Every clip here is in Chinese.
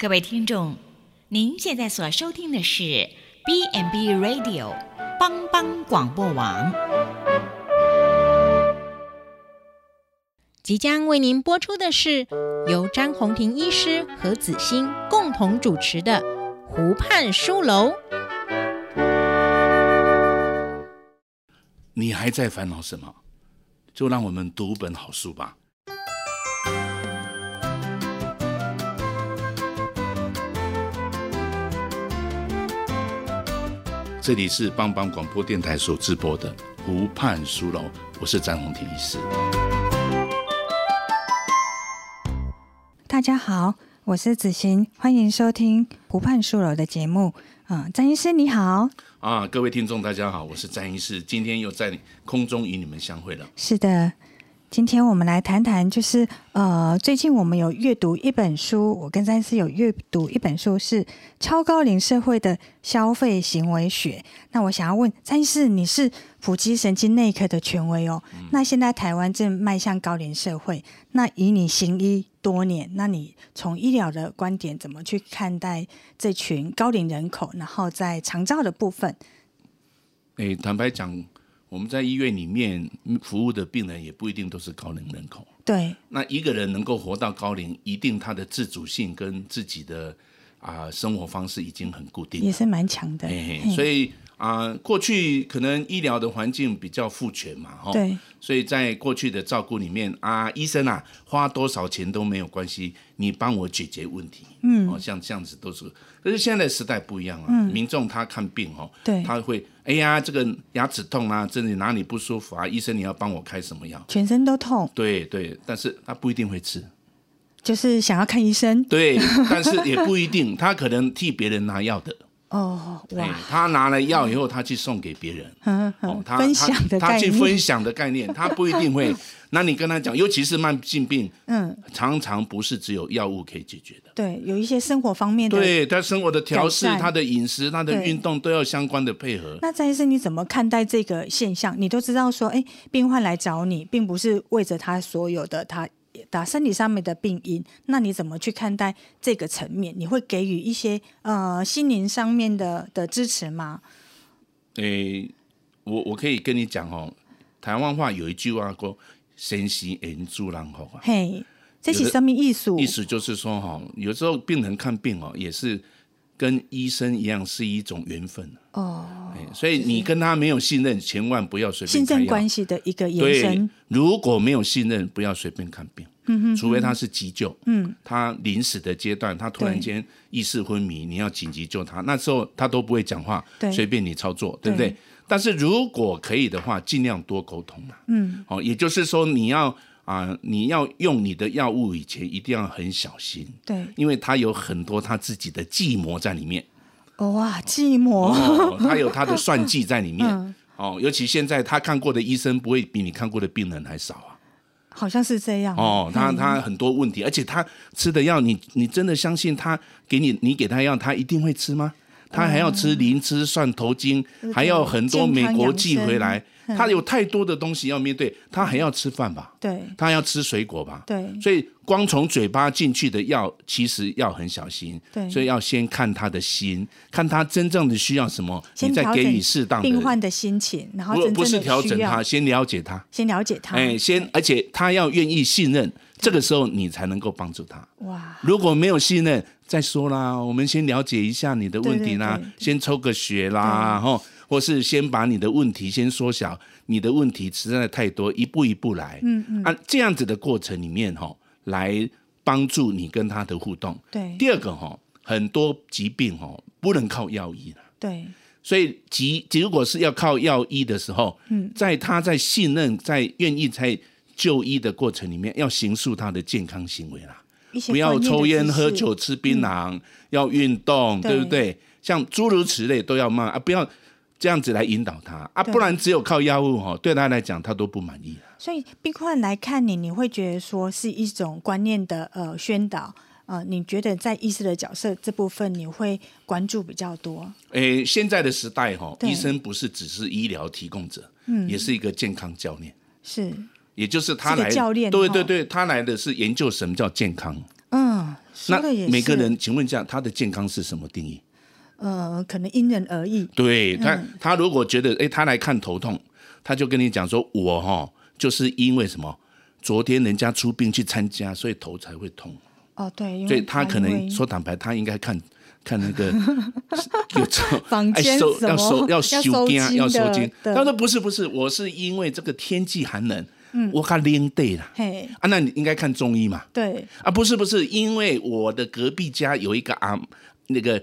各位听众，您现在所收听的是 B&B Radio 帮帮广播网，即将为您播出的是由张宏庭医师和子欣共同主持的《湖畔书楼》。你还在烦恼什么？就让我们读本好书吧。这里是帮帮广播电台所直播的湖畔书楼，我是詹宏庭医师。大家好，我是子欣，欢迎收听湖畔书楼的节目。啊、呃，张医师你好。啊，各位听众大家好，我是詹医师，今天又在空中与你们相会了。是的。今天我们来谈谈，就是呃，最近我们有阅读一本书，我跟詹医师有阅读一本书，是《超高龄社会的消费行为学》。那我想要问詹医师，你是普及神经内科的权威哦。嗯、那现在台湾正迈向高龄社会，那以你行医多年，那你从医疗的观点怎么去看待这群高龄人口？然后在长照的部分，诶，坦白讲。我们在医院里面服务的病人也不一定都是高龄人口。对。那一个人能够活到高龄，一定他的自主性跟自己的啊、呃、生活方式已经很固定，也是蛮强的。嘿嘿，所以啊、呃，过去可能医疗的环境比较父权嘛，哈。对。所以在过去的照顾里面啊，医生啊，花多少钱都没有关系，你帮我解决问题。嗯。哦，像这样子都是。可是现在时代不一样了，嗯、民众他看病哦，对他会。哎呀，这个牙齿痛啊，这里哪里不舒服啊？医生，你要帮我开什么药？全身都痛。对对，但是他不一定会吃，就是想要看医生。对，但是也不一定，他可能替别人拿药的。哦，哇！他拿了药以后，他去送给别人。嗯嗯，他分享的概念，他去分享的概念，他不一定会。那你跟他讲，尤其是慢性病，嗯，常常不是只有药物可以解决的。对，有一些生活方面的，对他生活的调试、他的饮食、他的运动都要相关的配合。那詹医生，你怎么看待这个现象？你都知道说，哎，病患来找你，并不是为着他所有的他打身体上面的病因，那你怎么去看待这个层面？你会给予一些呃心灵上面的的支持吗？诶，我我可以跟你讲哦，台湾话有一句话说。先行人助人好啊，嘿，这是什么意思？意思就是说哈，有时候病人看病哦，也是跟医生一样，是一种缘分哦。所以你跟他没有信任，千万不要随便信任关系的一个延伸。如果没有信任，不要随便看病。嗯哼，除非他是急救，嗯，他临死的阶段，他突然间意识昏迷，你要紧急救他，那时候他都不会讲话，对，随便你操作，对不对？但是如果可以的话，尽量多沟通嘛。嗯，哦，也就是说，你要啊、呃，你要用你的药物以前一定要很小心。对，因为他有很多他自己的计谋在里面。哇，计谋！哦，他有他的算计在里面。嗯、哦，尤其现在他看过的医生不会比你看过的病人还少啊。好像是这样。哦，他他很多问题，而且他吃的药，你你真的相信他给你你给他药，他一定会吃吗？他还要吃灵芝、蒜头精，嗯、还要很多美国寄回来，他有太多的东西要面对，他还要吃饭吧？对，他要吃水果吧？对，所以光从嘴巴进去的药，其实要很小心。对，所以要先看他的心，看他真正的需要什么，你再给予适当的病患的心情，然后不不是调整他，先了解他，先了解他，哎，先而且他要愿意信任，这个时候你才能够帮助他。哇，如果没有信任。再说啦，我们先了解一下你的问题啦，对对对，先抽个血啦，吼，或是先把你的问题先缩小，你的问题实在太多，一步一步来，嗯嗯，啊，这样子的过程里面，哈，来帮助你跟他的互动。对，第二个，哈，很多疾病，吼，不能靠药医了。对，所以急，如果是要靠药医的时候，嗯，在他在信任、在愿意在就医的过程里面，要形塑他的健康行为啦。不要抽烟、喝酒、吃槟榔，嗯、要运动，对，对不对？像诸如此类都要慢啊，不要这样子来引导他啊，不然只有靠药物哈，对他来讲他都不满意。所以病患来看你，你会觉得说是一种观念的呃宣导呃，你觉得在医师的角色这部分你会关注比较多？诶，现在的时代哈，医生不是只是医疗提供者，嗯，也是一个健康教练，是。也就是他来，教练，对对对，他来的是研究什么叫健康。嗯，那每个人，请问一下，他的健康是什么定义？呃，可能因人而异。对他，嗯、他如果觉得，哎，他来看头痛，他就跟你讲说，我哈、哦，就是因为什么，昨天人家出殡去参加，所以头才会痛。哦，对，所以他可能说坦白，他应该看看那个 有房间要收要收要收惊要收金。他说不是不是，我是因为这个天气寒冷。嗯，我看零对了，嘿啊，那你应该看中医嘛？对啊，不是不是，因为我的隔壁家有一个啊，那个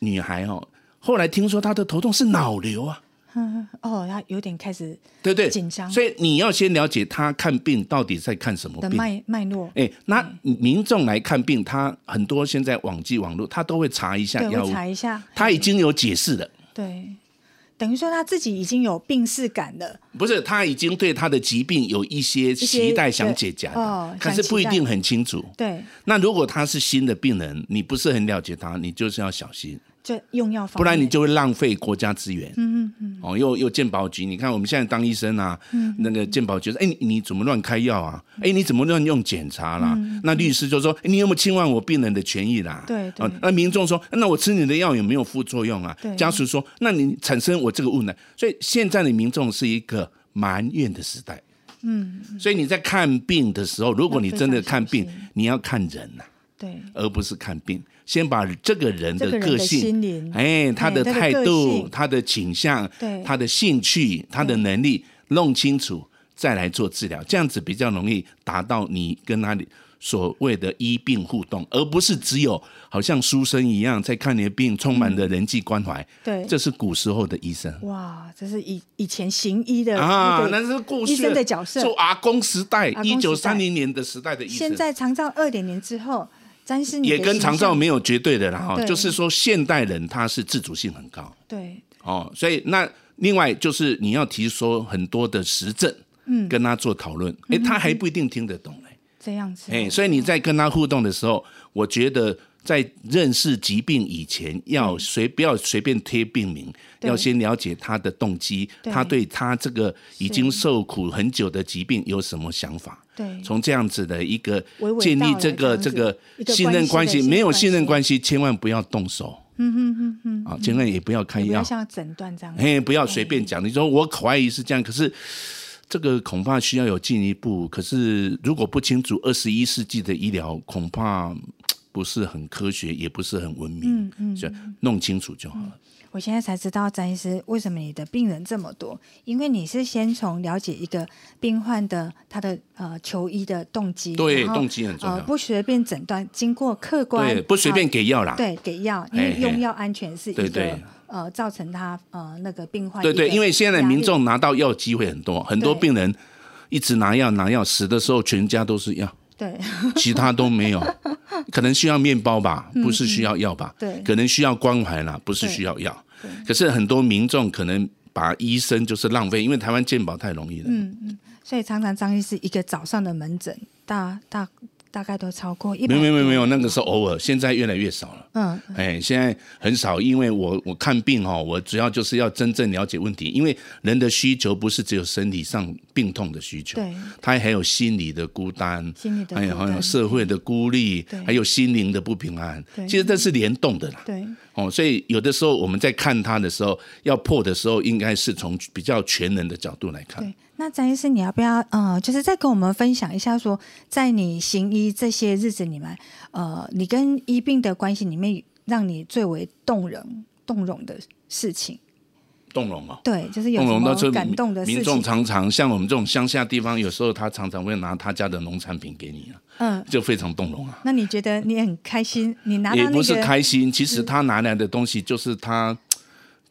女孩哦，后来听说她的头痛是脑瘤啊，嗯 哦，她有点开始对对紧张，所以你要先了解她看病到底在看什么病。的脉脉络。哎，那民众来看病，他很多现在网际网络，他都会查一下药物，查一下，他已经有解释了，对。等于说他自己已经有病逝感了，不是，他已经对他的疾病有一些期待想解决的，哦，可是不一定很清楚。对，那如果他是新的病人，你不是很了解他，你就是要小心。就用药方，不然你就会浪费国家资源。嗯嗯嗯。哦，又又健保局，你看我们现在当医生啊，嗯、那个健保局说，哎，你怎么乱开药啊？哎，你怎么乱用检查啦？嗯、那律师就说，你有没有侵犯我病人的权益啦？对对、哦。那民众说，那我吃你的药有没有副作用啊？对。家属说，那你产生我这个误呢？所以现在的民众是一个埋怨的时代。嗯。所以你在看病的时候，如果你真的看病，你要看人呐、啊。对。而不是看病。先把这个人的个性，的哎，他的态度、他的倾向、对他的兴趣、他的能力弄清楚，再来做治疗，这样子比较容易达到你跟他所谓的医病互动，而不是只有好像书生一样在看你的病，充满了人际关怀。嗯、对，这是古时候的医生。哇，这是以以前行医的啊，那是过去医生的角色，做阿公时代，一九三零年的时代的医生。现在长照二点零之后。也跟长照没有绝对的啦哈，就是说现代人他是自主性很高，对，哦，所以那另外就是你要提出很多的实证，嗯，跟他做讨论，哎，他还不一定听得懂嘞，这样子，哎，所以你在跟他互动的时候，我觉得。在认识疾病以前，要随不要随便贴病名，要先了解他的动机，他对他这个已经受苦很久的疾病有什么想法？对，从这样子的一个建立这个这个信任关系，没有信任关系，千万不要动手。嗯嗯嗯嗯，啊，千万也不要开药，不要像诊断这样，嘿，不要随便讲。你说我怀疑是这样，可是这个恐怕需要有进一步。可是如果不清楚二十一世纪的医疗，恐怕。不是很科学，也不是很文明，嗯嗯，弄清楚就好了。我现在才知道，詹医师，为什么你的病人这么多？因为你是先从了解一个病患的他的呃求医的动机，对，动机很重要，呃、不随便诊断，经过客观，对，不随便给药啦，对，给药，因为用药安全是一个嘿嘿对对呃造成他呃那个病患，对对，因为现在民众拿到药机会很多，很多病人一直拿药拿药，死的时候全家都是药。对，其他都没有，可能需要面包吧，不是需要药吧？对，可能需要关怀啦，不是需要药。可是很多民众可能把医生就是浪费，因为台湾健保太容易了。嗯嗯，所以常常张医师一个早上的门诊，大大。大概都超过一百。没有没有没有，那个是偶尔，现在越来越少了。嗯，哎，现在很少，因为我我看病哈，我主要就是要真正了解问题，因为人的需求不是只有身体上病痛的需求，对，他还有心理的孤单，心理的还有还有社会的孤立，还有心灵的不平安，对。其实这是联动的啦。对，哦，所以有的时候我们在看他的时候，要破的时候，应该是从比较全能的角度来看。那詹医师，你要不要呃，就是再跟我们分享一下说，说在你行医这些日子里面，呃，你跟医病的关系里面，让你最为动人、动容的事情？动容啊？对，就是有什么感动的事情。民众常常像我们这种乡下地方，有时候他常常会拿他家的农产品给你啊，嗯，就非常动容啊。那你觉得你很开心？你拿到、那个、也不是开心，其实他拿来的东西就是他。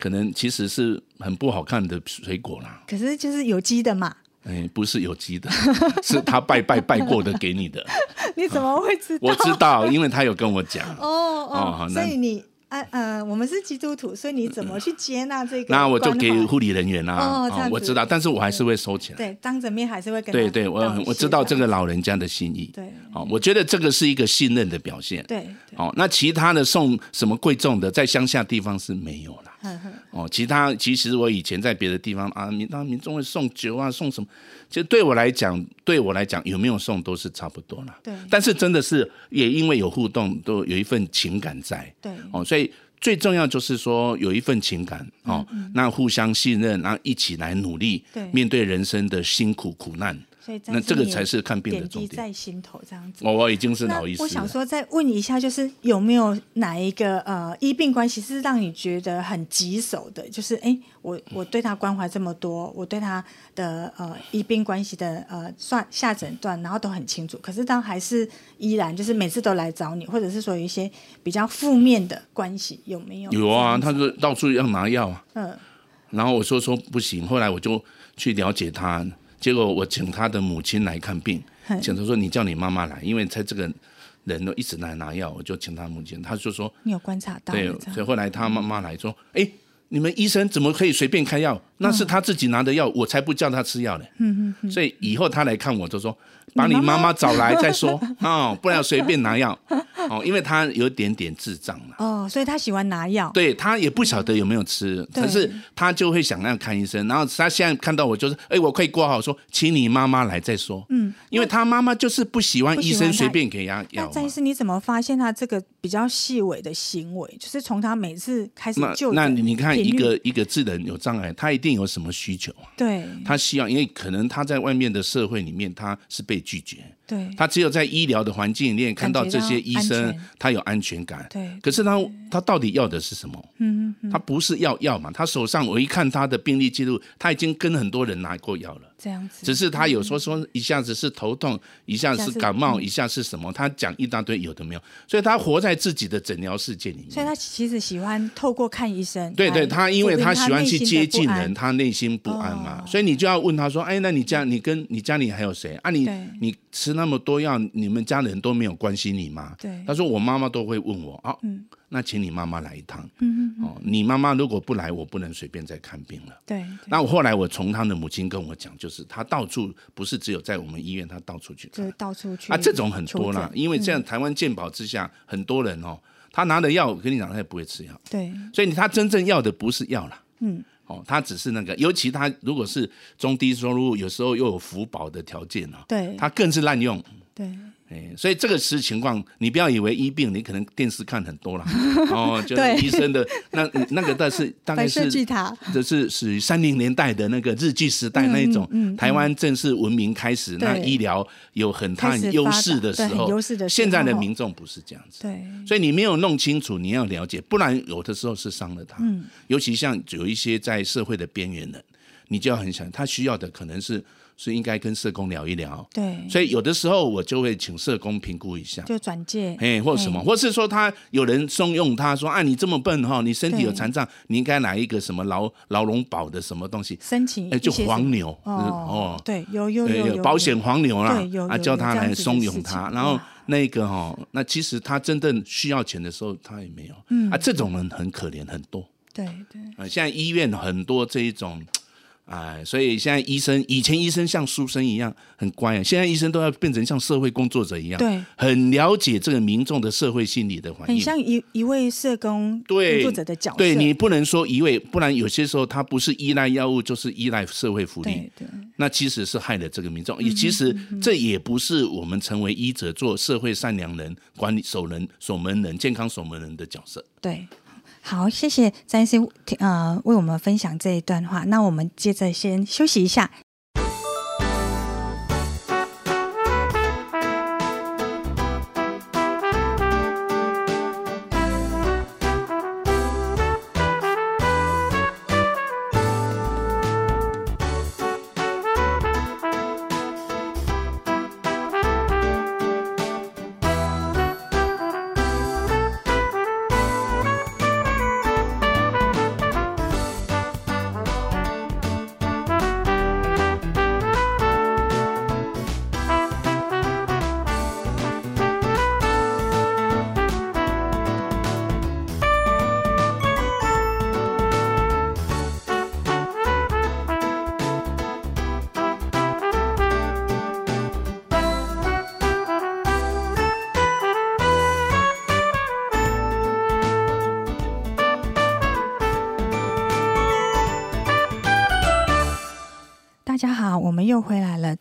可能其实是很不好看的水果啦，可是就是有机的嘛。哎，不是有机的，是他拜拜拜过的给你的。你怎么会知道？我知道，因为他有跟我讲。哦 哦，所以你啊呃，我们是基督徒，所以你怎么去接纳这个？那我就给护理人员啦。哦，我知道，但是我还是会收起来。对，当着面还是会跟。对对，我我知道这个老人家的心意。对，哦，我觉得这个是一个信任的表现。对，哦，那其他的送什么贵重的，在乡下地方是没有啦。哦，其他其实我以前在别的地方啊，民当民众会送酒啊，送什么？其实对我来讲，对我来讲有没有送都是差不多了。对。但是真的是也因为有互动，都有一份情感在。对。哦，所以最重要就是说有一份情感哦，嗯嗯，那互相信任，然后一起来努力，对，面对人生的辛苦苦难。所以那这个才是看病的重点。点滴在心头这样子。我我已经是老医师了。我想说，再问一下，就是有没有哪一个呃医病关系是让你觉得很棘手的？就是哎，我我对他关怀这么多，我对他的呃医病关系的呃算下诊断，然后都很清楚，可是当还是依然就是每次都来找你，或者是说有一些比较负面的关系，有没有？有啊，他是到处要拿药啊。嗯。然后我说说不行，后来我就去了解他。结果我请他的母亲来看病，请他说，你叫你妈妈来，因为他这个人都一直来拿药，我就请他母亲，他就说你有观察到，对，所以后来他妈妈来说，哎，你们医生怎么可以随便开药？那是他自己拿的药，我才不叫他吃药呢。嗯嗯，所以以后他来看我就说，把你妈妈找来再说哦，不然随便拿药。哦，因为他有点点智障了。哦，所以他喜欢拿药。对，他也不晓得有没有吃，可是他就会想要看医生。然后他现在看到我就是，哎，我可以挂号说，请你妈妈来再说。嗯，因为他妈妈就是不喜欢医生随便给他药。那詹医师，你怎么发现他这个比较细微的行为？就是从他每次开始就那你看一个一个智能有障碍，他一定有什么需求啊？对，他希望，因为可能他在外面的社会里面他是被拒绝。对，他只有在医疗的环境里面看到这些医生，他有安全感。对，可是他他到底要的是什么？嗯嗯，他不是要药嘛？他手上我一看他的病历记录，他已经跟很多人拿过药了。这样子，只是他有说说一下子是头痛，一下子是感冒，一下是什么？他讲一大堆有的没有，所以他活在自己的诊疗世界里面。所以他其实喜欢透过看医生。对对，他因为他喜欢去接近人，他内心不安嘛，所以你就要问他说：“哎，那你家你跟你家里还有谁啊？你你吃那么多药，你们家人都没有关心你吗？”对，他说：“我妈妈都会问我啊。”嗯。那请你妈妈来一趟。嗯嗯。哦，你妈妈如果不来，我不能随便再看病了。对。那我后来我从他的母亲跟我讲，就是他到处不是只有在我们医院，他到处去看。就到处去。啊，这种很多啦，因为这样台湾健保之下，很多人哦，他拿的药，我跟你讲，他也不会吃药。对。所以他真正要的不是药啦。嗯。哦，他只是那个，尤其他如果是中低收入，有时候又有福保的条件啊，对。他更是滥用。对。所以这个是情况，你不要以为医病，你可能电视看很多了 哦，就是医生的那那个，但是大概是这是属于三零年代的那个日剧时代那一种，台湾正式文明开始，那医疗有很大优势的时候，现在的民众不是这样子，对，所以你没有弄清楚，你要了解，不然有的时候是伤了他，尤其像有一些在社会的边缘人，你就要很想，他需要的可能是。是应该跟社工聊一聊，对，所以有的时候我就会请社工评估一下，就转介，哎，或者什么，或是说他有人怂恿他说，啊，你这么笨哈，你身体有残障，你应该拿一个什么劳劳荣保的什么东西，申请，哎，就黄牛，哦，对，有有有保险黄牛啦，啊，叫他来怂恿他，然后那个哈，那其实他真正需要钱的时候，他也没有，嗯，啊，这种人很可怜，很多，对对，啊，现在医院很多这一种。哎，所以现在医生，以前医生像书生一样很乖啊，现在医生都要变成像社会工作者一样，对，很了解这个民众的社会心理的环境，很像一一位社工工作者的角色。对，你不能说一位，不然有些时候他不是依赖药物，就是依赖社会福利，对，对，那其实是害了这个民众。也、嗯、其实这也不是我们成为医者做社会善良人、管理守人、守门人、健康守门人的角色。对。好，谢谢詹先生，呃，为我们分享这一段话。那我们接着先休息一下。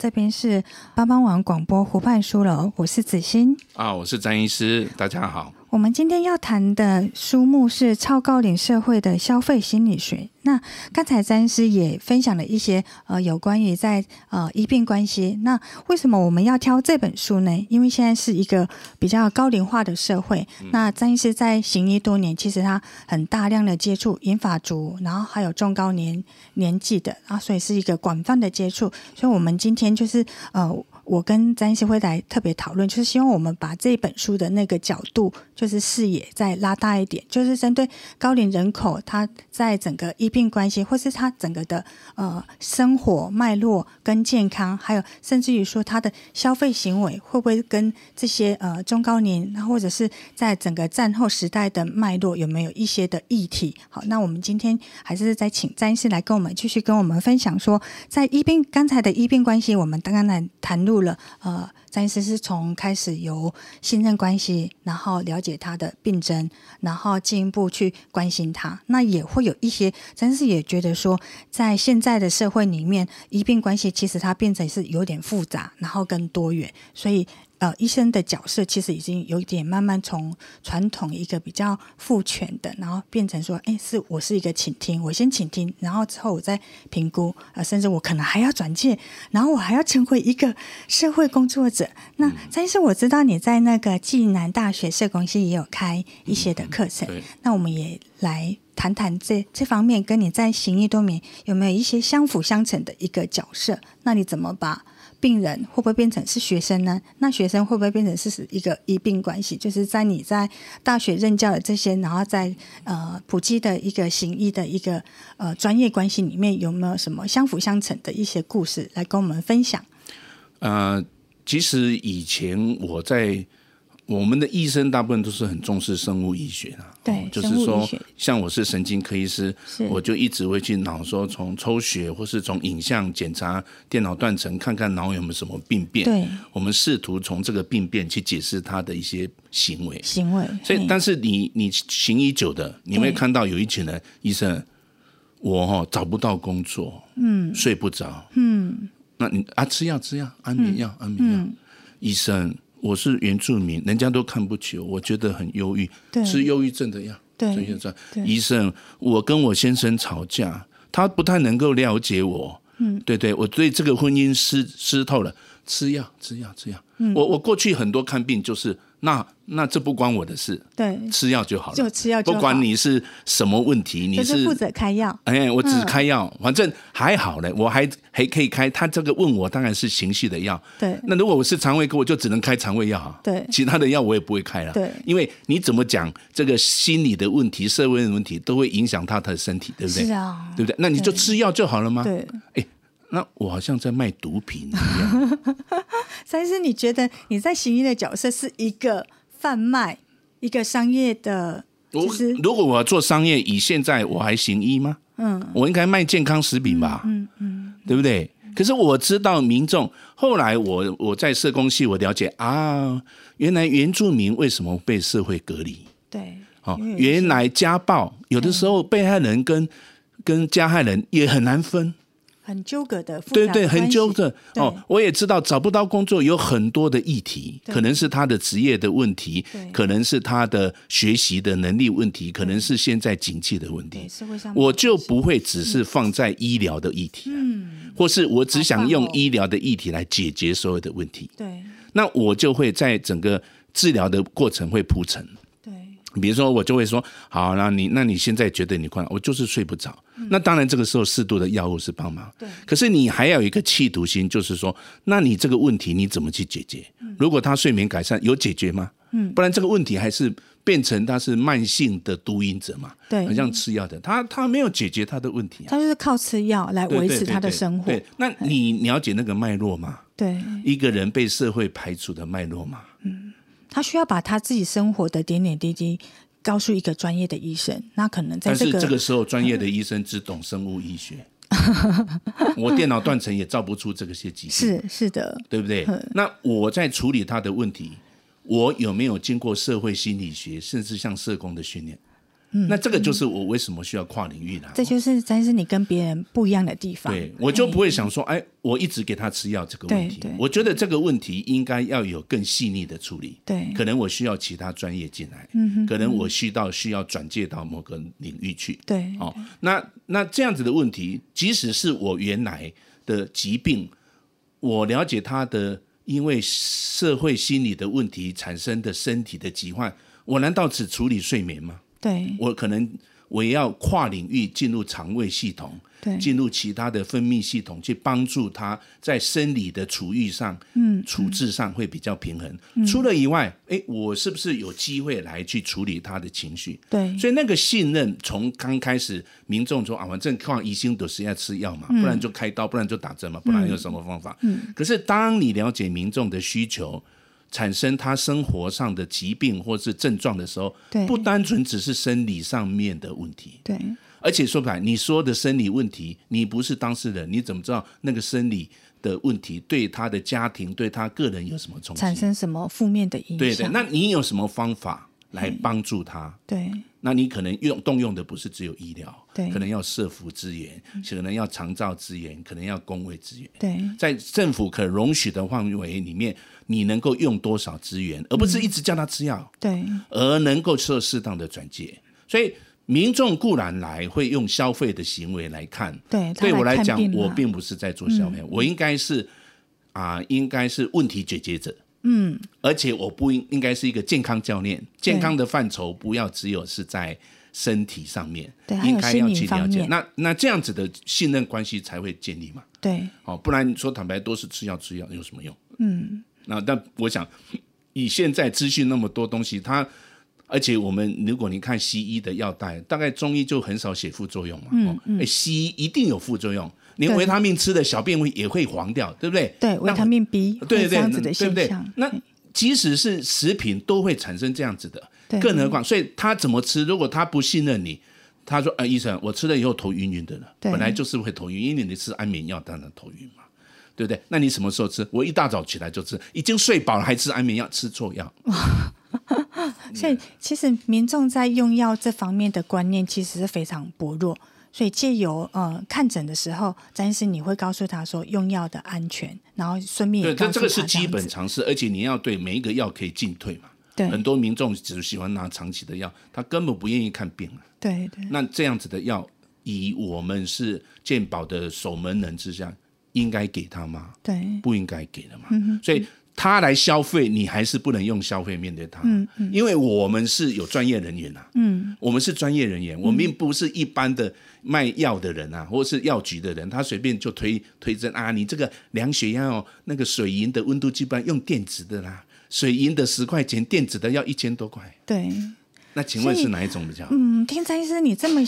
这边是帮帮网广播湖畔书楼，我是子欣啊，我是张医师，大家好。我们今天要谈的书目是《超高龄社会的消费心理学》。那刚才詹医师也分享了一些呃有关于在呃医病关系。那为什么我们要挑这本书呢？因为现在是一个比较高龄化的社会。嗯、那詹医师在行医多年，其实他很大量的接触银发族，然后还有中高年年纪的啊，所以是一个广泛的接触。所以我们今天就是呃。我跟詹医师会来特别讨论，就是希望我们把这本书的那个角度，就是视野再拉大一点，就是针对高龄人口，他在整个医病关系，或是他整个的呃生活脉络跟健康，还有甚至于说他的消费行为，会不会跟这些呃中高年，或者是在整个战后时代的脉络有没有一些的议题？好，那我们今天还是再请詹医师来跟我们继续跟我们分享说，在医病刚才的医病关系，我们刚刚来谈。入了呃，詹医师是从开始由信任关系，然后了解他的病症，然后进一步去关心他。那也会有一些，詹医师也觉得说，在现在的社会里面，医病关系其实它变成是有点复杂，然后更多元，所以。呃，医生的角色其实已经有一点慢慢从传统一个比较父权的，然后变成说，哎，是我是一个倾听，我先倾听，然后之后我再评估，呃，甚至我可能还要转介，然后我还要成为一个社会工作者。那但是我知道你在那个暨南大学社工系也有开一些的课程，嗯、那我们也来谈谈这这方面，跟你在行医多年有没有一些相辅相成的一个角色？那你怎么把？病人会不会变成是学生呢？那学生会不会变成是一个医病关系？就是在你在大学任教的这些，然后在呃普及的一个行医的一个呃专业关系里面，有没有什么相辅相成的一些故事来跟我们分享？呃，其实以前我在。我们的医生大部分都是很重视生物医学的，对，就是说，像我是神经科医师，我就一直会去脑说从抽血或是从影像检查电脑断层，看看脑有没有什么病变。对，我们试图从这个病变去解释他的一些行为。行为。所以，但是你你行医久的，你会看到有一群人医生，我哈找不到工作，嗯，睡不着，嗯，那你啊吃药吃药安眠药安眠药，医生。我是原住民，人家都看不起我，我觉得很忧郁，吃忧郁症的药。对，对，医生，我跟我先生吵架，他不太能够了解我。嗯，对对，我对这个婚姻湿湿透了，吃药吃药吃药。嗯，我我过去很多看病就是。那那这不关我的事，对，吃药就好了，就吃药不管你是什么问题，你是负责开药，哎，我只开药，反正还好嘞，我还还可以开。他这个问我当然是情绪的药，对。那如果我是肠胃科，我就只能开肠胃药，对。其他的药我也不会开了，对。因为你怎么讲这个心理的问题、社会的问题，都会影响他的身体，对不对？是啊，对不对？那你就吃药就好了吗？对。哎。那我好像在卖毒品一样。詹医师，你觉得你在行医的角色是一个贩卖，一个商业的？就是如果我要做商业，以现在我还行医吗？嗯，我应该卖健康食品吧？嗯嗯，嗯，对不对？可是我知道民众，后来我我在社工系，我了解啊，原来原住民为什么被社会隔离？对，哦，原来家暴有的时候被害人跟跟加害人也很难分。很纠葛的，对对，很纠葛哦。我也知道找不到工作有很多的议题，可能是他的职业的问题，可能是他的学习的能力问题，可能是现在经济的问题。我就不会只是放在医疗的议题，嗯，或是我只想用医疗的议题来解决所有的问题。对，那我就会在整个治疗的过程会铺陈。比如说，我就会说，好，那你那你现在觉得你困，我就是睡不着。嗯、那当然，这个时候适度的药物是帮忙。对。可是你还要有一个企图心，就是说，那你这个问题你怎么去解决？嗯、如果他睡眠改善，有解决吗？嗯。不然这个问题还是变成他是慢性的毒瘾者嘛？对。很像吃药的，他他没有解决他的问题、啊。他就是靠吃药来维持他的生活。对，对，对，对。那你了解那个脉络吗？对。一个人被社会排除的脉络吗？嗯。他需要把他自己生活的点点滴滴告诉一个专业的医生，那可能在这个，这个时候专业的医生只懂生物医学，我电脑断层也造不出这个些疾病，是是的，对不对？那我在处理他的问题，我有没有经过社会心理学，甚至像社工的训练？嗯，那这个就是我为什么需要跨领域的，这就是真是你跟别人不一样的地方。对，我就不会想说，哎，我一直给他吃药这个问题。我觉得这个问题应该要有更细腻的处理。对，可能我需要其他专业进来。嗯哼，可能我需到需要转介到某个领域去。对，哦，那那这样子的问题，即使是我原来的疾病，我了解他的因为社会心理的问题产生的身体的疾患，我难道只处理睡眠吗？对，我可能我也要跨领域进入肠胃系统，对，进入其他的分泌系统，去帮助他在生理的处遇上，嗯，处置上会比较平衡。嗯、除了以外，哎，我是不是有机会来去处理他的情绪？对，所以那个信任从刚开始，民众说啊，反正抗医生都是要吃药嘛，嗯、不然就开刀，不然就打针嘛，不然有什么方法？嗯，可是当你了解民众的需求。产生他生活上的疾病或是症状的时候，不单纯只是生理上面的问题，对，而且说白，你说的生理问题，你不是当事人，你怎么知道那个生理的问题对他的家庭、对他个人有什么冲击？产生什么负面的影响？对对，那你有什么方法来帮助他？对，那你可能用动用的不是只有医疗，对，可能要社福资源，可能要长照资源，可能要工卫资源，对，在政府可容许的范围里面。你能够用多少资源，而不是一直叫他吃药，嗯、对，而能够做适当的转介。所以民众固然来会用消费的行为来看，对，对我来讲，我并不是在做消费，嗯、我应该是啊、呃，应该是问题解决者，嗯，而且我不应应该是一个健康教练，健康的范畴不要只有是在身体上面，对，应该要去了解。那那这样子的信任关系才会建立嘛，对，哦，不然说坦白都是吃药吃药有什么用？嗯。那但我想，以现在资讯那么多东西，它而且我们如果你看西医的药袋，大概中医就很少写副作用嘛。嗯嗯。西医一定有副作用，连维他命吃的小便会也会黄掉，对不对？对，维他命 B 对对这样子的现象。对对那即使是食品都会产生这样子的，对更何况，所以他怎么吃？如果他不信任你，他说：“啊，医生，我吃了以后头晕晕的了，本来就是会头晕，因为你吃安眠药，当然头晕嘛。”对不对？那你什么时候吃？我一大早起来就吃，已经睡饱了还吃安眠药，吃错药。所以其实民众在用药这方面的观念其实是非常薄弱。所以借由呃看诊的时候，詹医师你会告诉他说用药的安全，然后顺便也告诉他对，这这个是基本常识，而且你要对每一个药可以进退嘛。对，很多民众只喜欢拿长期的药，他根本不愿意看病啊。对对。那这样子的药，以我们是健保的守门人之下。应该给他吗？对，不应该给的嘛。嗯、所以他来消费，你还是不能用消费面对他。嗯嗯，因为我们是有专业人员啊。嗯，我们是专业人员，我们并不是一般的卖药的人啊，或者是药局的人，他随便就推推针啊。你这个量血压哦，那个水银的温度计般用电子的啦，水银的十块钱，电子的要一千多块。对，那请问是哪一种比较好？嗯，听詹医师你这么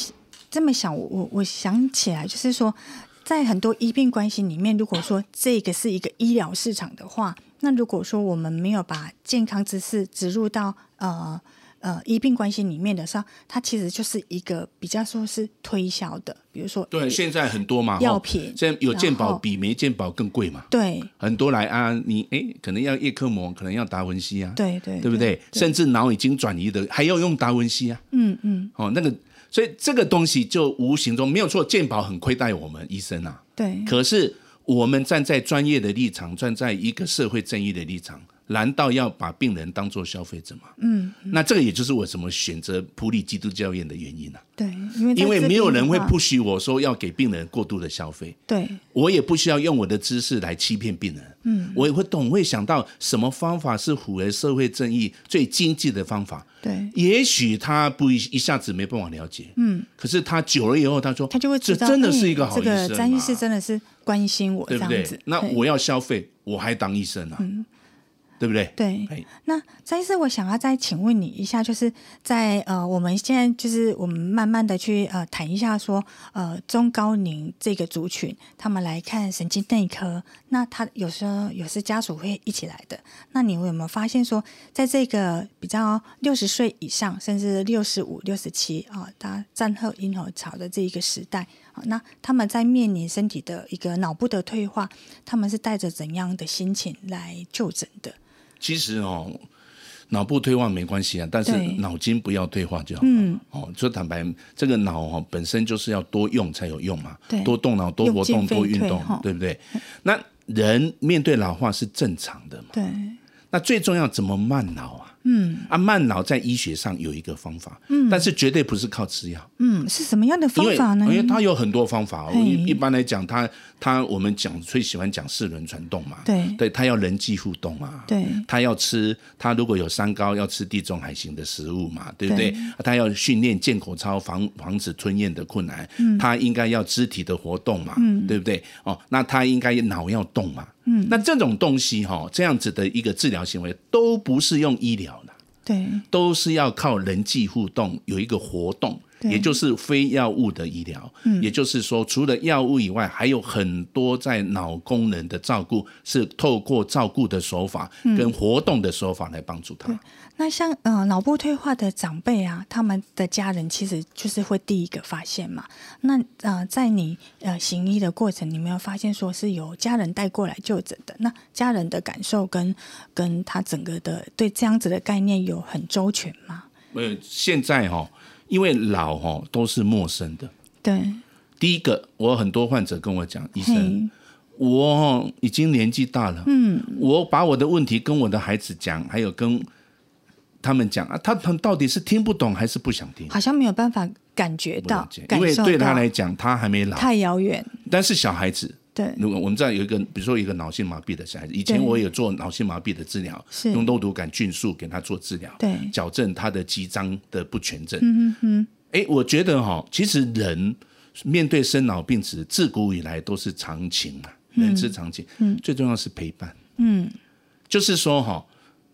这么想，我我想起来就是说。在很多医病关系里面，如果说这个是一个医疗市场的话，那如果说我们没有把健康知识植入到呃呃医病关系里面的时候，它其实就是一个比较说是推销的，比如说对，现在很多嘛药品，现在有健保比没健保更贵嘛，对，很多来啊，你哎可能要叶克膜，可能要达文西啊，对对，对不对？对甚至脑已经转移的还要用达文西啊，嗯嗯，哦那个。所以这个东西就无形中没有错，健保很亏待我们医生啊。对。可是我们站在专业的立场，站在一个社会正义的立场，难道要把病人当做消费者吗？嗯。那这个也就是我怎么选择普利基督教院的原因啊。对，因为因为没有人会 push 我说要给病人过度的消费。对。我也不需要用我的知识来欺骗病人。嗯。我也会懂，会想到什么方法是符合社会正义最经济的方法。对，也许他不一一下子没办法了解，嗯，可是他久了以后，他说他就会知道，这真的是一个好医生，这个詹医师真的是关心我，对不对？那我要消费，我还当医生啊。嗯对不对？对，那张医师，我想要再请问你一下，就是在呃，我们现在就是我们慢慢的去呃谈一下说，呃中高龄这个族群，他们来看神经内科，那他有时候有时家属会一起来的，那你有没有发现说，在这个比较六十岁以上，甚至六十五、六十七啊，他战后婴儿潮的这一个时代啊，那他们在面临身体的一个脑部的退化，他们是带着怎样的心情来就诊的？其实哦，脑部退化没关系啊，但是脑筋不要退化就好。嗯，哦，说坦白，这个脑哦本身就是要多用才有用嘛，对，多动脑、多活动、多运动，对不对？那人面对老化是正常的嘛？对。那最重要怎么慢老啊？嗯。啊，慢脑在医学上有一个方法，嗯，但是绝对不是靠吃药，嗯，是什么样的方法呢？因为，它有很多方法，一一般来讲，它它我们讲最喜欢讲四轮传动嘛，对，对，它要人际互动嘛，对，它要吃，它如果有三高，要吃地中海型的食物嘛，对不对？它要训练健口操，防防止吞咽的困难，嗯，它应该要肢体的活动嘛，嗯，对不对？哦，那它应该脑要动嘛，嗯，那这种东西哈，这样子的一个治疗行为都不是用医疗的。对，都是要靠人际互动，有一个活动，也就是非药物的医疗。嗯，也就是说，除了药物以外，还有很多在脑功能的照顾，是透过照顾的手法跟活动的手法来帮助他。那像呃脑部退化的长辈啊，他们的家人其实就是会第一个发现嘛。那呃，在你呃行医的过程，你没有发现说是由家人带过来就诊的？那家人的感受跟跟他整个的对这样子的概念有很周全吗？呃，现在哈、哦，因为老哈、哦、都是陌生的。对，第一个，我很多患者跟我讲，医生，我已经年纪大了，嗯，我把我的问题跟我的孩子讲，还有跟。他们讲啊，他们到底是听不懂还是不想听？好像没有办法感觉到，因为对他来讲，他还没老，太遥远。但是小孩子，对，如果我们知道有一个，比如说一个脑性麻痹的小孩子，以前我有做脑性麻痹的治疗，用肉毒杆菌素给他做治疗，对，矫正他的肌张的不全症。嗯嗯嗯。哎，我觉得哈，其实人面对生老病死，自古以来都是常情啊，人之常情。嗯，最重要是陪伴。嗯，就是说哈。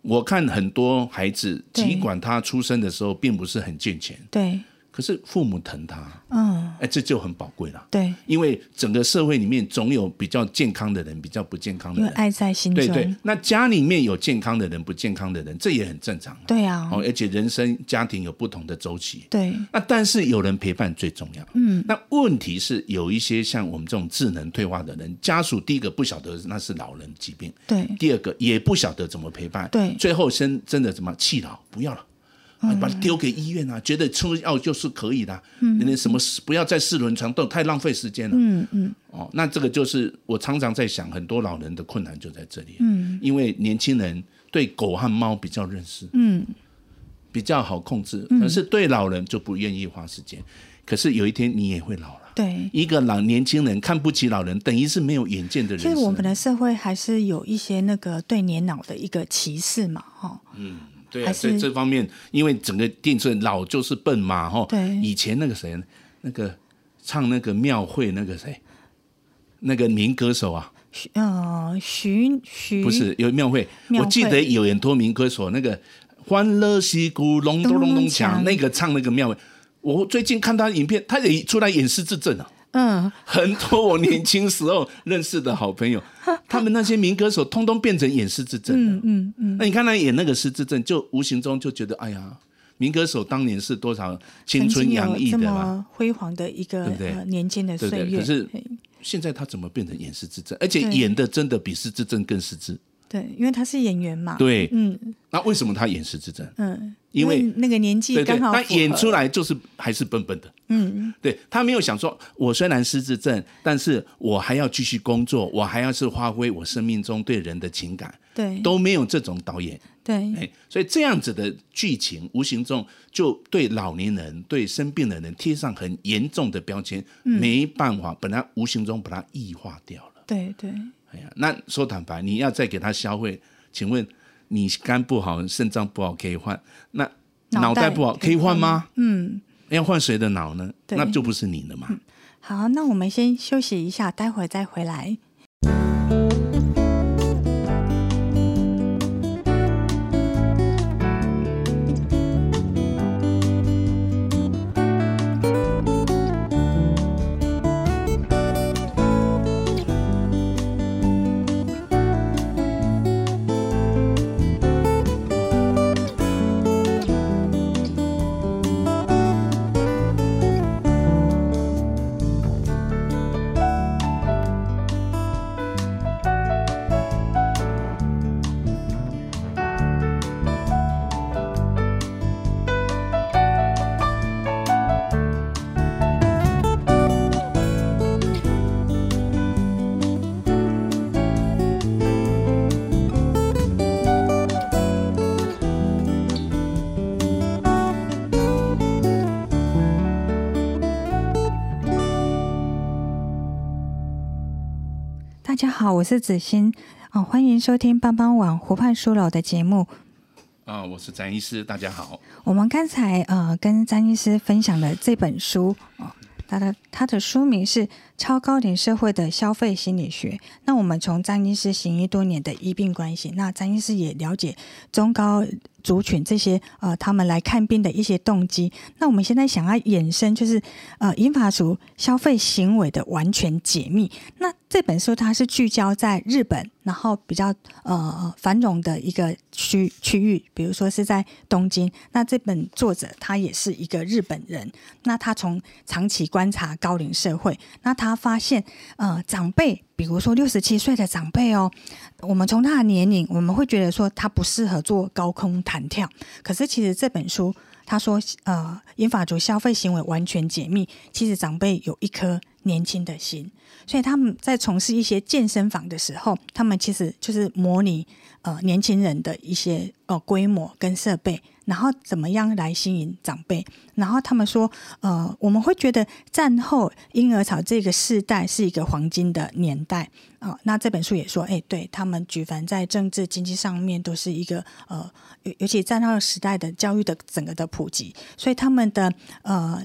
我看很多孩子，尽管他出生的时候并不是很健全，对。可是父母疼他，嗯，哎，这就很宝贵了。对，因为整个社会里面总有比较健康的人，比较不健康的人，因为爱在心中。对对，那家里面有健康的人，不健康的人，这也很正常。对啊，哦，而且人生家庭有不同的周期。对，那但是有人陪伴最重要。嗯，那问题是有一些像我们这种智能退化的人，家属第一个不晓得那是老人疾病，对，第二个也不晓得怎么陪伴，对，最后生真的怎么弃老不要了。把它丢给医院啊！觉得吃药就是可以的，嗯，那什么不要再四轮传动，太浪费时间了。嗯嗯。哦，那这个就是我常常在想，很多老人的困难就在这里。嗯。因为年轻人对狗和猫比较认识，嗯，比较好控制，可是对老人就不愿意花时间。可是有一天你也会老了。对。一个老年轻人看不起老人，等于是没有远见的人。所以我们的社会还是有一些那个对年老的一个歧视嘛，哈。嗯。对啊，在这方面，因为整个电视老就是笨嘛，哈。对。以前那个谁，那个唱那个庙会那个谁，那个民歌手啊。徐呃徐徐。不是有庙会，我记得有很多民歌手，那个欢乐西鼓隆咚隆咚锵，那个唱那个庙会。我最近看他影片，他也出来演失智症了。嗯，很多我年轻时候认识的好朋友，他们那些民歌手，通通变成演失智症。嗯嗯嗯。那你看他演那个失智症，就无形中就觉得，哎呀，民歌手当年是多少青春洋溢的嘛，辉煌的一个对对年轻的岁月。可是现在他怎么变成演失智症？而且演的真的比失智症更失智。对，因为他是演员嘛。对，嗯。那为什么他演失智症？嗯，因为那个年纪刚好。他演出来就是还是笨笨的。嗯，对，他没有想说，我虽然失智症，但是我还要继续工作，我还要是发挥我生命中对人的情感。对，都没有这种导演。对，哎，所以这样子的剧情，无形中就对老年人、对生病的人贴上很严重的标签，没办法，本来无形中把它异化掉了。对对。哎呀，那说坦白，你要再给他消费，请问你肝不好、肾脏不好可以换，那脑袋不好可以换吗？嗯，要换谁的脑呢？那就不是你的嘛。嗯。好，那我们先休息一下，待会再回来。好，我是子欣，哦，欢迎收听帮帮网湖畔书楼的节目。啊，我是詹医师，大家好。我们刚才呃跟詹医师分享了这本书哦，它的它的书名是《超高龄社会的消费心理学》。那我们从詹医师行医多年的医病关系，那詹医师也了解中高。族群这些呃，他们来看病的一些动机。那我们现在想要衍生，就是呃，银发族消费行为的完全解密。那这本书它是聚焦在日本，然后比较呃繁荣的一个区区域，比如说是在东京。那这本作者他也是一个日本人，那他从长期观察高龄社会，那他发现呃长辈。比如说六十七岁的长辈哦，我们从他的年龄，我们会觉得说他不适合做高空弹跳。可是其实这本书他说，呃，银发族消费行为完全解密，其实长辈有一颗年轻的心，所以他们在从事一些健身房的时候，他们其实就是模拟呃年轻人的一些呃规模跟设备。然后怎么样来吸引长辈？然后他们说，呃，我们会觉得战后婴儿潮这个世代是一个黄金的年代啊、呃。那这本书也说，哎，对他们举凡在政治经济上面都是一个呃，尤尤其战后时代的教育的整个的普及，所以他们的呃。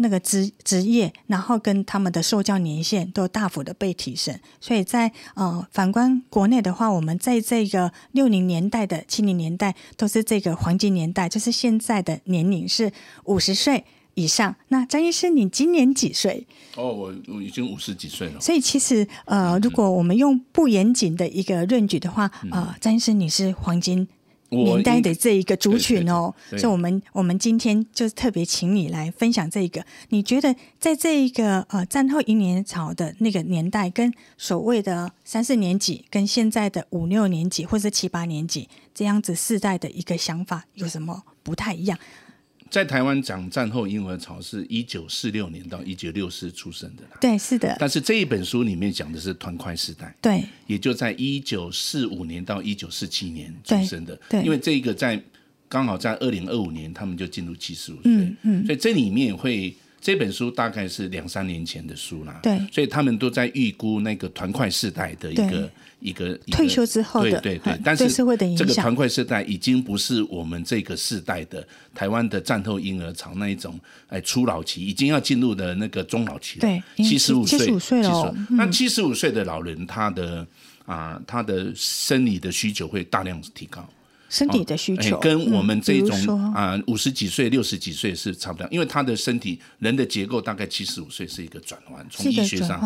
那个职职业，然后跟他们的受教年限都大幅的被提升，所以在呃反观国内的话，我们在这个六零年代的七零年代都是这个黄金年代，就是现在的年龄是五十岁以上。那张医师，你今年几岁？哦，我我已经五十几岁了。所以其实呃，如果我们用不严谨的一个论据的话，呃，张医师你是黄金。年代的这一个族群哦，所以我们我们今天就特别请你来分享这一个。你觉得在这一个呃战后一年潮的那个年代，跟所谓的三四年级，跟现在的五六年级或者七八年级这样子世代的一个想法有什么不太一样？在台湾讲战后婴儿潮是一九四六年到一九六四出生的，对，是的。但是这一本书里面讲的是团块时代，对，也就在一九四五年到一九四七年出生的，对，对，因为这个在刚好在二零二五年他们就进入七十五岁，嗯嗯，所以这里面会。这本书大概是两三年前的书啦，对，所以他们都在预估那个团块世代的一个一个退休之后的对对对，但是这个团块世代已经不是我们这个世代的台湾的战后婴儿潮那一种哎初老期，已经要进入的那个中老期了，对，七十五岁，七十五岁了，那七十五岁的老人他的啊他的生理的需求会大量提高。身体的需求、哦、跟我们这种啊五十几岁、六十几岁是差不多，因为他的身体人的结构大概七十五岁是一个转换，从医学上。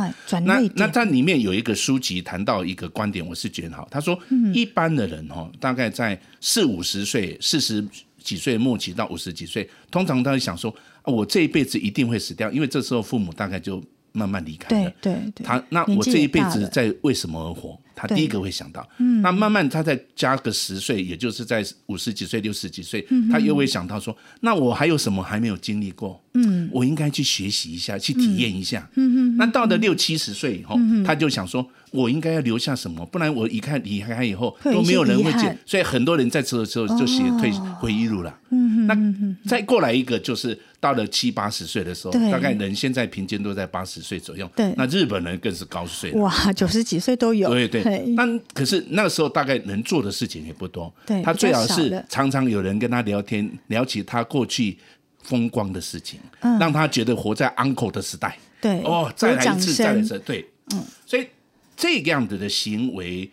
那那它里面有一个书籍谈到一个观点，我是觉得好。他说，一般的人哈，大概在四五十岁、四十几岁末期到五十几岁，通常他会想说，我这一辈子一定会死掉，因为这时候父母大概就。慢慢离开了，对对对。他那我这一辈子在为什么而活？他第一个会想到。嗯。那慢慢他再加个十岁，也就是在五十几岁、六十几岁，他又会想到说：那我还有什么还没有经历过？嗯。我应该去学习一下，去体验一下。嗯嗯。那到了六七十岁以后，他就想说：我应该要留下什么？不然我一看离开以后 都没有人会见。所以很多人在这个时候就写退回忆录了。嗯嗯。那再过来一个就是。到了七八十岁的时候，大概人现在平均都在八十岁左右。对，那日本人更是高岁。哇，九十几岁都有。对对。那可是那个时候大概能做的事情也不多。对。他最好是常常有人跟他聊天，聊起他过去风光的事情，让他觉得活在 uncle 的时代。对。哦，再来一次，再来一次，对。嗯。所以这样子的行为。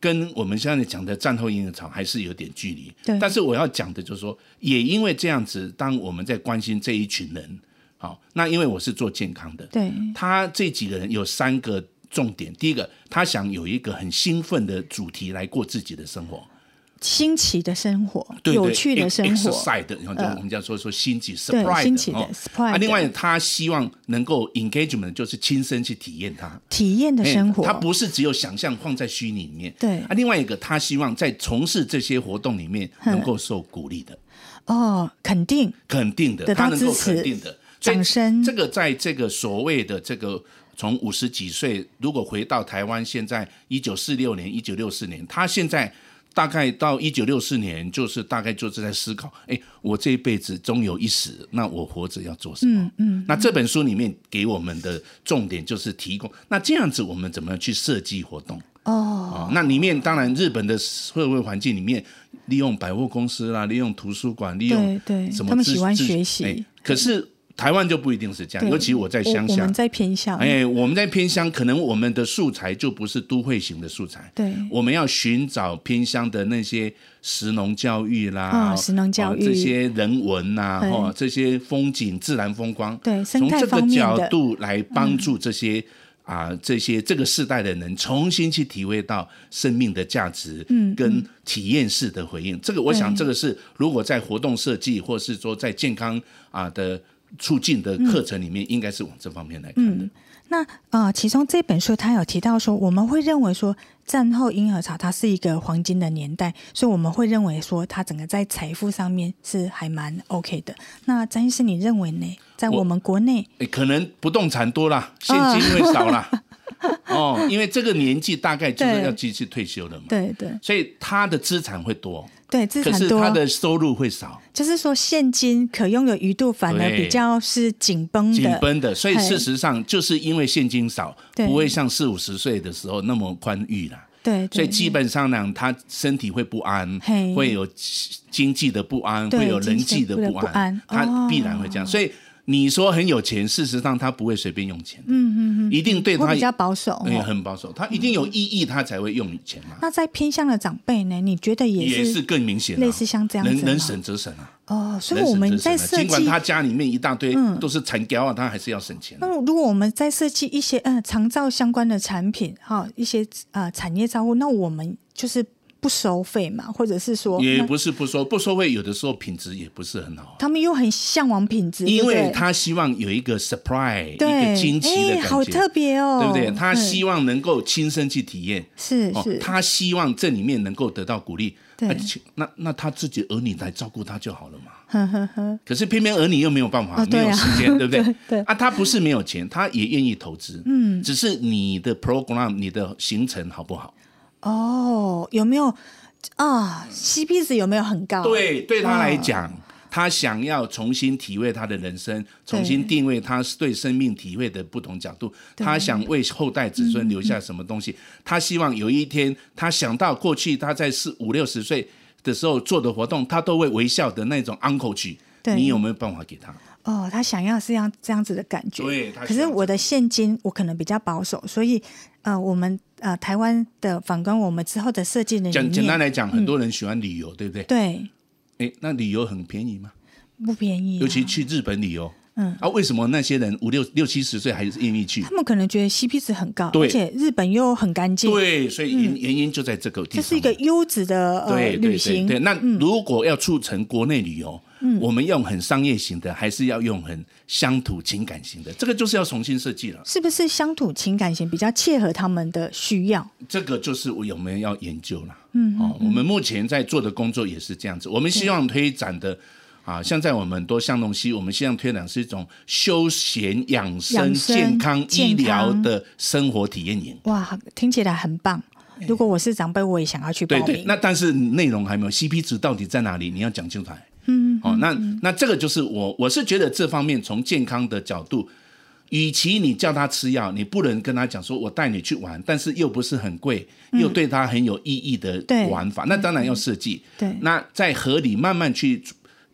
跟我们现在讲的战后婴儿潮还是有点距离，对。但是我要讲的就是说，也因为这样子，当我们在关心这一群人，好，那因为我是做健康的，对。他这几个人有三个重点，第一个，他想有一个很兴奋的主题来过自己的生活。新奇的生活，有趣的生活，然后就我们叫说说新奇，surprise 的啊。另外，他希望能够 engagement，就是亲身去体验它，体验的生活。他不是只有想象放在虚拟里面。对啊，另外一个，他希望在从事这些活动里面能够受鼓励的。哦，肯定，肯定的，他能够肯定的掌声。这个在这个所谓的这个从五十几岁，如果回到台湾，现在一九四六年、一九六四年，他现在。大概到一九六四年，就是大概就是在思考，哎，我这一辈子终有一死，那我活着要做什么？嗯嗯。那这本书里面给我们的重点就是提供，那这样子我们怎么去设计活动？哦，哦，那里面当然日本的社会环境里面，利用百货公司啦，利用图书馆，利用对什么？他们喜欢学习。可是。台湾就不一定是这样，尤其我在乡下，我们在偏乡。哎，我们在偏乡，可能我们的素材就不是都会型的素材。对，我们要寻找偏乡的那些食农教育啦，食农教育这些人文呐，哦，这些风景、自然风光，对，从这个角度来帮助这些啊，这些这个世代的人重新去体会到生命的价值，嗯，跟体验式的回应。这个，我想，这个是如果在活动设计，或是说在健康啊的。促进的课程里面，应该是往这方面来看的。嗯、那啊、呃，其中这本书他有提到说，我们会认为说，战后婴儿潮它是一个黄金的年代，所以我们会认为说，它整个在财富上面是还蛮 OK 的。那张医师，你认为呢？在我们国内，可能不动产多了，现金会少了。哦，因为这个年纪大概就是要继续退休了嘛。对对，所以他的资产会多。对，资产多，可是他的收入会少，就是说现金可用的余度反而比较是紧绷的，紧绷的。所以事实上，就是因为现金少，不会像四五十岁的时候那么宽裕了。对，所以基本上呢，他身体会不安，会有经济的不安，会有人际的不安，他必然会这样。所以。你说很有钱，事实上他不会随便用钱，嗯嗯嗯，一定对他比较保守，对，很保守，他一定有意义，他才会用钱嘛。那在偏向的长辈呢？你觉得也是也是更明显，类似像这样子，能能省则省啊。哦，所以我们在设计，尽管他家里面一大堆都是残胶啊，他还是要省钱。那如果我们在设计一些呃长照相关的产品，哈，一些呃产业照护，那我们就是。不收费嘛，或者是说也不是不收，不收费有的时候品质也不是很好。他们又很向往品质，因为他希望有一个 surprise，一个惊奇的感觉，好特别哦，对不对？他希望能够亲身去体验，是是，他希望这里面能够得到鼓励。对，那那他自己儿女来照顾他就好了嘛。呵呵呵。可是偏偏儿女又没有办法，没有时间，对不对？对啊，他不是没有钱，他也愿意投资。嗯，只是你的 program，你的行程好不好？哦，有没有啊？CP 值有没有很高？对，对他来讲，哦、他想要重新体会他的人生，重新定位他对生命体会的不同角度。他想为后代子孙留下什么东西？嗯嗯、他希望有一天，他想到过去他在四五六十岁的时候做的活动，他都会微笑的那种 uncle 去。对你有没有办法给他？哦，他想要是这样这样子的感觉。对，可是我的现金我可能比较保守，所以呃，我们。呃，台湾的反观我们之后的设计的简简单来讲，很多人喜欢旅游，对不对？对。哎，那旅游很便宜吗？不便宜。尤其去日本旅游，嗯啊，为什么那些人五六六七十岁还是愿意去？他们可能觉得 CP 值很高，而且日本又很干净。对，所以原原因就在这个地方。这是一个优质的对旅行。对，那如果要促成国内旅游，嗯，我们用很商业型的，还是要用很乡土情感型的？这个就是要重新设计了。是不是乡土情感型比较切合他们的需要？这个就是我们要研究了。嗯，哦，我们目前在做的工作也是这样子。我们希望推展的啊，像在我们很多巷弄西，我们希望推展是一种休闲养生、健康医疗的生活体验营。哇，听起来很棒！如果我是长辈，我也想要去报名。对对，那但是内容还没有，CP 值到底在哪里？你要讲清楚来。嗯，哦，那那这个就是我，我是觉得这方面从健康的角度，与其你叫他吃药，你不能跟他讲说，我带你去玩，但是又不是很贵，又对他很有意义的玩法，嗯、那当然要设计。对，那在合理慢慢去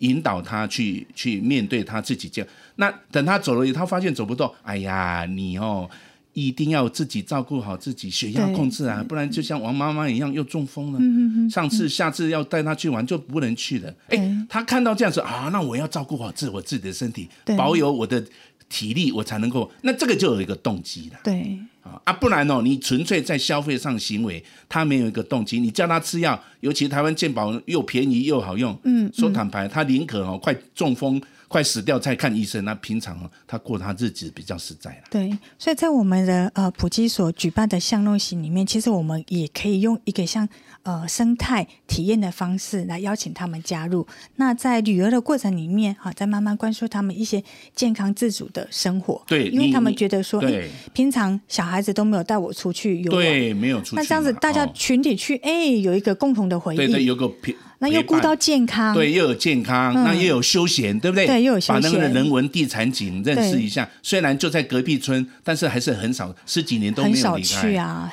引导他去去面对他自己这样，那等他走了以后，他发现走不动，哎呀，你哦。一定要自己照顾好自己，血压控制啊，不然就像王妈妈一样又中风了。嗯、上次、下次要带她去玩就不能去了。哎对，他看到这样子啊，那我要照顾好自我自己的身体，保有我的体力，我才能够。那这个就有一个动机了。对啊，不然哦，你纯粹在消费上行为，他没有一个动机。你叫他吃药，尤其台湾健保又便宜又好用。嗯，说坦白，他宁可哦快中风。快死掉再看医生，那平常他过他日子比较实在了。对，所以在我们的呃普基所举办的巷弄行里面，其实我们也可以用一个像呃生态体验的方式来邀请他们加入。那在旅游的过程里面，哈，再慢慢灌输他们一些健康自主的生活。对，因为他们觉得说，对，平常小孩子都没有带我出去游玩，对，没有出去。那这样子大家群体去，哎，有一个共同的的回忆，对对，有个那又顾到健康，对，又有健康，嗯、那又有休闲，对不对？对，又有休闲，把那个人文地产景认识一下。虽然就在隔壁村，但是还是很少，十几年都没有离开，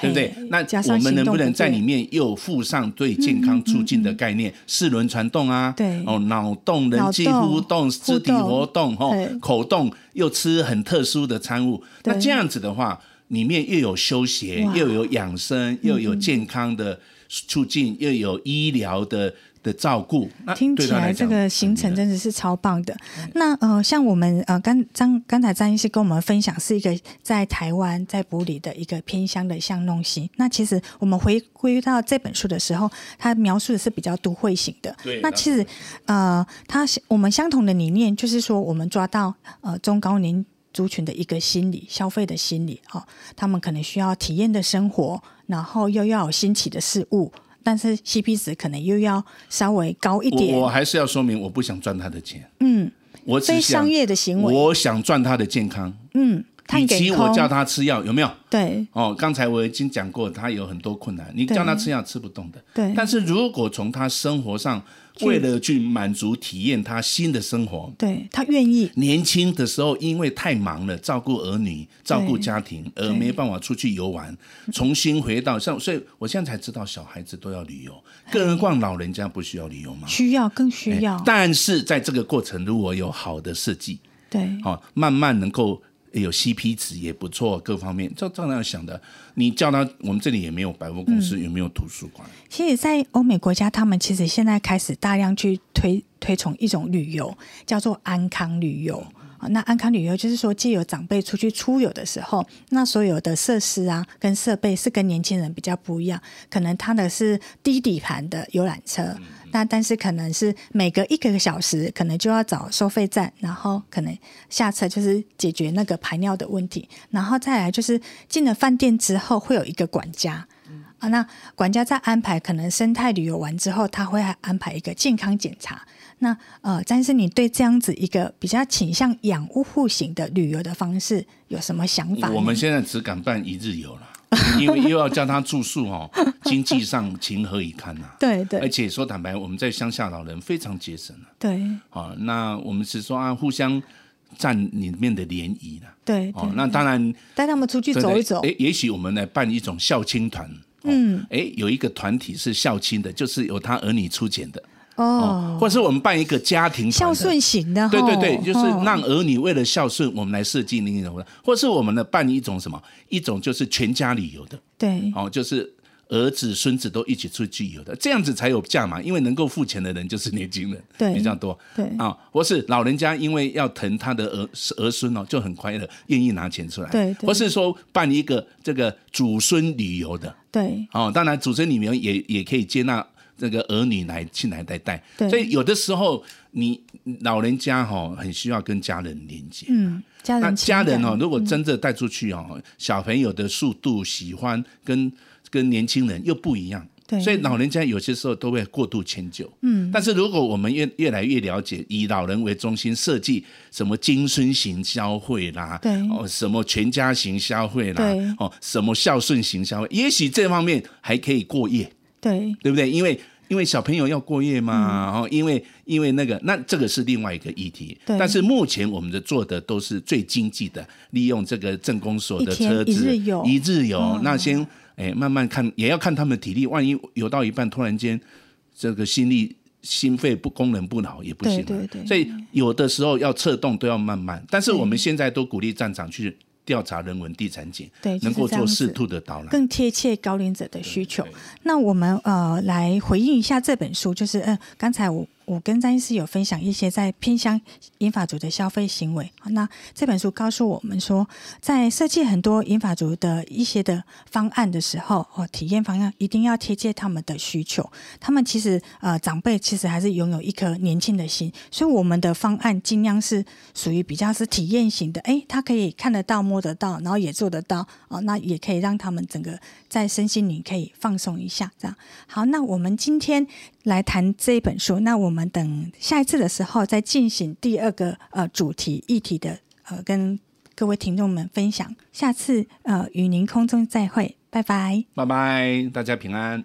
对不对？那我们能不能在里面又附上对健康促进的概念？四轮传动啊，对，哦，脑动、人际互动、肢体活动，哦，口动，又吃很特殊的餐物。那这样子的话，里面又有休闲，又有养生，又有健康的促进，又有医疗的。的照顾，听起来这个行程真的是超棒的。那呃，像我们呃，刚张刚才张医师跟我们分享，是一个在台湾在埔里的一个偏乡的巷弄型。那其实我们回归到这本书的时候，它描述的是比较都会型的。对。那其实呃，它我们相同的理念就是说，我们抓到呃中高年族群的一个心理消费的心理哦，他们可能需要体验的生活，然后又要有新奇的事物。但是 CP 值可能又要稍微高一点。我，我还是要说明，我不想赚他的钱。嗯，我非商业的行为。我想赚他的健康。嗯，与其我叫他吃药，有没有？对。哦，刚才我已经讲过，他有很多困难，你叫他吃药吃不动的。对。但是如果从他生活上，为了去满足体验他新的生活，对，他愿意。年轻的时候因为太忙了，照顾儿女、照顾家庭，而没办法出去游玩，重新回到像，所以我现在才知道小孩子都要旅游，更何况老人家不需要旅游吗？需要，更需要。但是在这个过程，如果有好的设计，对，好，慢慢能够。有 CP 值也不错，各方面照照那样想的。你叫他，我们这里也没有百货公司，也没有图书馆。其实，在欧美国家，他们其实现在开始大量去推推崇一种旅游，叫做安康旅游。那安康旅游就是说，借由长辈出去出游的时候，那所有的设施啊跟设备是跟年轻人比较不一样，可能他的是低底盘的游览车。那但是可能是每隔一个小时，可能就要找收费站，然后可能下车就是解决那个排尿的问题，然后再来就是进了饭店之后会有一个管家，嗯、啊，那管家在安排可能生态旅游完之后，他会安排一个健康检查。那呃，詹医师，你对这样子一个比较倾向养护型的旅游的方式有什么想法？我们现在只敢办一日游了。因为又要叫他住宿哦，经济上情何以堪呐、啊？对对，而且说坦白，我们在乡下老人非常节省了。对，好，那我们是说啊，互相占里面的联谊了。对，哦，那当然带他们出去走一走。哎，也许我们来办一种孝亲团。嗯，哎，有一个团体是孝亲的，就是由他儿女出钱的。哦，或者是我们办一个家庭孝顺型的，对对对，就是让儿女为了孝顺，我们来设计那种，或是我们呢办一种什么，一种就是全家旅游的，对，哦，就是儿子孙子都一起出去游的，这样子才有价嘛，因为能够付钱的人就是年轻人，对，比较多，对。啊，或是老人家因为要疼他的儿儿孙哦，就很快乐，愿意拿钱出来，对，或是说办一个这个祖孙旅游的，对，哦，当然祖孙旅游也也可以接纳。这个儿女来进来带带，所以有的时候你老人家哈很需要跟家人连接，嗯，家人，那家人哦，如果真的带出去哦，嗯、小朋友的速度喜欢跟跟年轻人又不一样，对，所以老人家有些时候都会过度迁就，嗯，但是如果我们越越来越了解，以老人为中心设计什么金孙型消费啦，对，哦，什么全家型消费啦，对，哦，什么孝顺型消费，也许这方面还可以过夜，对，对不对？因为因为小朋友要过夜嘛，然后、嗯、因为因为那个，那这个是另外一个议题。对。但是目前我们的做的都是最经济的，利用这个政工所的车子，一日游，一日游。嗯、那先哎慢慢看，也要看他们的体力。万一游到一半，突然间这个心力心肺不功能不好也不行。对对对。所以有的时候要策动都要慢慢。但是我们现在都鼓励站长去。调查人文地产景，对，能够做适度的导览，更贴切高龄者的需求。那我们呃来回应一下这本书，就是嗯、呃，刚才我。我跟詹医师有分享一些在偏乡银发族的消费行为。那这本书告诉我们说，在设计很多银发族的一些的方案的时候，哦，体验方案一定要贴切他们的需求。他们其实呃，长辈其实还是拥有一颗年轻的心，所以我们的方案尽量是属于比较是体验型的。哎，他可以看得到、摸得到，然后也做得到哦。那也可以让他们整个在身心里可以放松一下。这样好，那我们今天来谈这本书。那我们。等下一次的时候再进行第二个呃主题议题的呃跟各位听众们分享。下次呃与您空中再会，拜拜，拜拜，大家平安。